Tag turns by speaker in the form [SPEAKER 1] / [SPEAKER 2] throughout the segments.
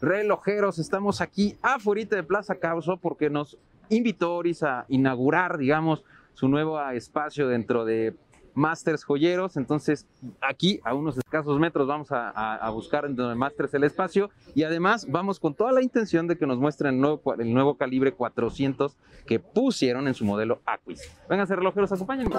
[SPEAKER 1] relojeros, estamos aquí afuera de Plaza Causo porque nos invitó Oris a inaugurar, digamos, su nuevo espacio dentro de Masters Joyeros. Entonces, aquí a unos escasos metros vamos a, buscar dentro de Masters el espacio y además vamos con toda la intención de que nos muestren el nuevo, el nuevo calibre 400 que pusieron en su modelo Aquis. Vengan, relojeros, acompáñenme.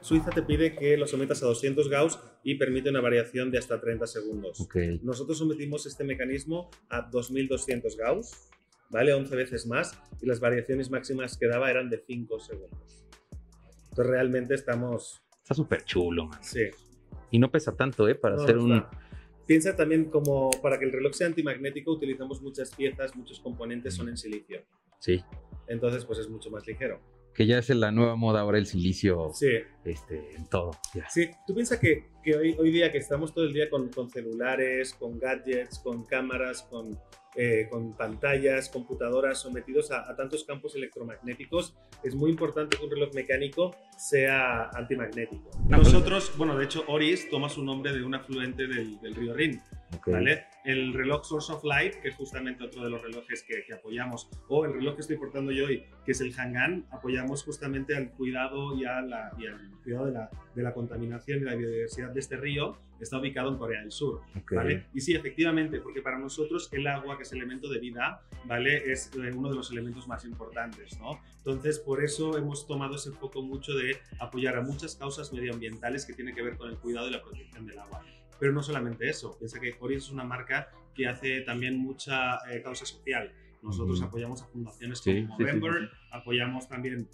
[SPEAKER 2] Suiza te pide que lo sometas a 200 Gauss y permite una variación de hasta 30 segundos. Nosotros sometimos este mecanismo a 2200 Gauss, ¿vale? 11 veces más y las variaciones máximas que daba eran de 5 segundos. Entonces realmente estamos...
[SPEAKER 1] Está súper chulo, man.
[SPEAKER 2] Sí.
[SPEAKER 1] Y no pesa tanto, ¿eh? Para hacer un...
[SPEAKER 2] Piensa también como para que el reloj sea antimagnético utilizamos muchas piezas, muchos componentes son en silicio.
[SPEAKER 1] Sí.
[SPEAKER 2] Entonces pues es mucho más ligero
[SPEAKER 1] que ya es la nueva moda ahora el silicio
[SPEAKER 2] sí.
[SPEAKER 1] este, en todo.
[SPEAKER 2] Sí, tú piensas que, que, hoy, hoy día que estamos todo el día con, con celulares, con gadgets, con cámaras, con, eh, con pantallas, computadoras sometidos a, tantos campos electromagnéticos, es muy importante que un reloj mecánico sea antimagnético. Nosotros, bueno, de hecho, Oris toma su nombre de un afluente del, del río Rin. ¿Vale? El reloj Source of Light, que es justamente otro de los relojes que, apoyamos, o el reloj que estoy portando yo hoy, que es el Hangan, apoyamos justamente al cuidado y, la, y al cuidado de la, de la, contaminación y la biodiversidad de este río, está ubicado en Corea del Sur, ¿vale? Y sí, efectivamente, porque para nosotros el agua, que es elemento de vida, ¿vale? Es eh, uno de los elementos más importantes, ¿no? Entonces, por eso hemos tomado ese foco mucho de apoyar a muchas causas medioambientales que tienen que ver con el cuidado y la protección del agua. Pero no solamente eso, piensa que Oris es una marca que hace también mucha eh, causa social. Nosotros apoyamos a fundaciones como November, apoyamos también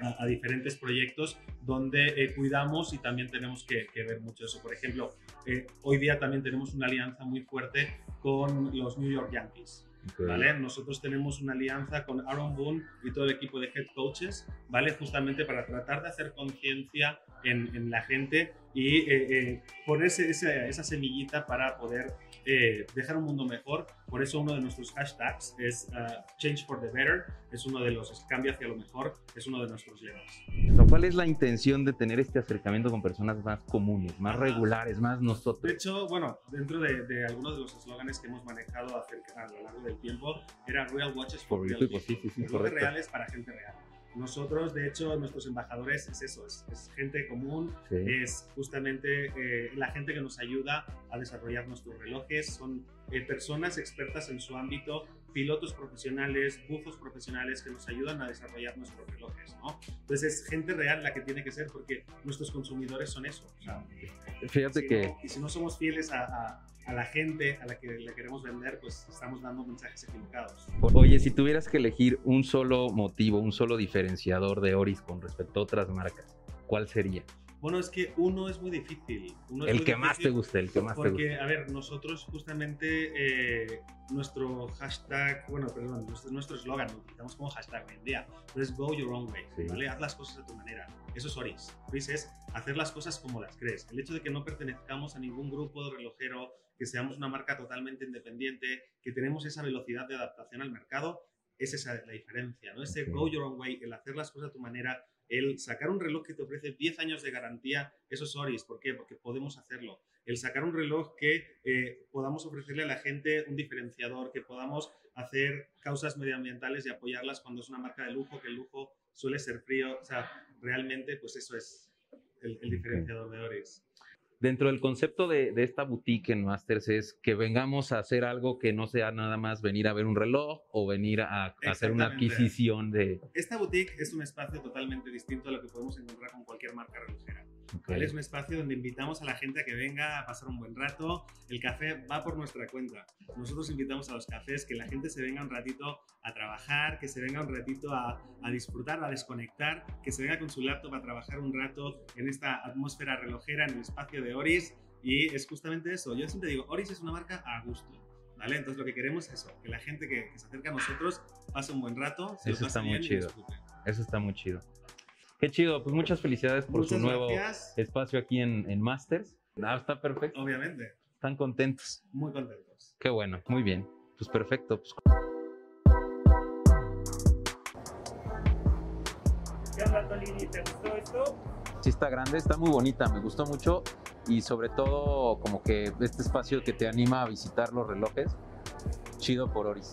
[SPEAKER 2] a, diferentes proyectos donde eh, cuidamos y también tenemos que, ver mucho eso. Por ejemplo, eh, hoy día también tenemos una alianza muy fuerte con los New York Yankees. ¿Vale? Nosotros tenemos una alianza con Aaron Boone y todo el equipo de head coaches, ¿vale? Justamente para tratar de hacer conciencia en, en, la gente y eh, eh, ponerse esa, esa, semillita para poder eh, dejar un mundo mejor. Por eso uno de nuestros hashtags es uh, Change for the Better, es uno de los cambia hacia lo mejor, es uno de nuestros lemas.
[SPEAKER 1] ¿Cuál es la intención de tener este acercamiento con personas más comunes, más regulares, más nosotros?
[SPEAKER 2] De hecho, bueno, dentro de, de algunos de los eslóganes que hemos manejado a lo largo del tiempo, era Real Watches for, Real people. Sí, sí, sí, reales para gente real. Nosotros, de hecho, nuestros embajadores es eso, es, gente común, es justamente eh, la gente que nos ayuda a desarrollar nuestros relojes, son eh, personas expertas en su ámbito, pilotos profesionales, buzos profesionales que nos ayudan a desarrollar nuestros relojes, ¿no? Entonces es gente real la que tiene que ser porque nuestros consumidores son eso.
[SPEAKER 1] Fíjate que...
[SPEAKER 2] y si no somos fieles a a la gente a la que le queremos vender, pues estamos dando mensajes equivocados.
[SPEAKER 1] Oye, si tuvieras que elegir un solo motivo, un solo diferenciador de Oris con respecto a otras marcas, ¿cuál sería?
[SPEAKER 2] Bueno, es que uno es muy difícil.
[SPEAKER 1] el que más te guste, el que más
[SPEAKER 2] te
[SPEAKER 1] guste.
[SPEAKER 2] Porque, a ver, nosotros justamente eh, nuestro hashtag, bueno, perdón, nuestro eslogan lo utilizamos como hashtag hoy en día, pero es go your own way, ¿vale? Haz las cosas a tu manera. Eso es Oris. Oris es hacer las cosas como las crees. El hecho de que no pertenezcamos a ningún grupo de relojero, que seamos una marca totalmente independiente, que tenemos esa velocidad de adaptación al mercado, esa es la diferencia, ¿no? Ese go your own way, el hacer las cosas a tu manera, el sacar un reloj que te ofrece 10 años de garantía, eso es Oris. ¿Por qué? Porque podemos hacerlo. El sacar un reloj que eh, podamos ofrecerle a la gente un diferenciador, que podamos hacer causas medioambientales y apoyarlas cuando es una marca de lujo, que el lujo suele ser frío. O sea, realmente, pues eso es el, el diferenciador de Oris
[SPEAKER 1] dentro del concepto de, esta boutique en Masters es que vengamos a hacer algo que no sea nada más venir a ver un reloj o venir a, hacer una adquisición de...
[SPEAKER 2] Esta boutique es un espacio totalmente distinto a lo que podemos encontrar con cualquier marca relojera. Es un espacio donde invitamos a la gente a que venga a pasar un buen rato. El café va por nuestra cuenta. Nosotros invitamos a los cafés que la gente se venga un ratito a trabajar, que se venga un ratito a, a disfrutar, a desconectar, que se venga con su laptop a trabajar un rato en esta atmósfera relojera, en el espacio de Oris. Y es justamente eso. Yo siempre digo, Oris es una marca a gusto. ¿Vale? Entonces lo que queremos es eso, que la gente que, se acerca a nosotros pase un buen rato, se
[SPEAKER 1] eso está muy chido. Eso está muy chido. Qué chido, pues muchas felicidades por
[SPEAKER 2] Muchas
[SPEAKER 1] su nuevo
[SPEAKER 2] gracias.
[SPEAKER 1] espacio aquí en, en Masters. Ah, está perfecto,
[SPEAKER 2] Obviamente,
[SPEAKER 1] están contentos.
[SPEAKER 2] muy contentos.
[SPEAKER 1] Qué bueno, muy bien. Pues perfecto. Pues,
[SPEAKER 3] ¿Qué onda, Tolini? ¿Te gustó esto?
[SPEAKER 1] sí está grande, está muy bonita, me gustó mucho y sobre todo como que este espacio que te anima a visitar los relojes. Chido por Oris.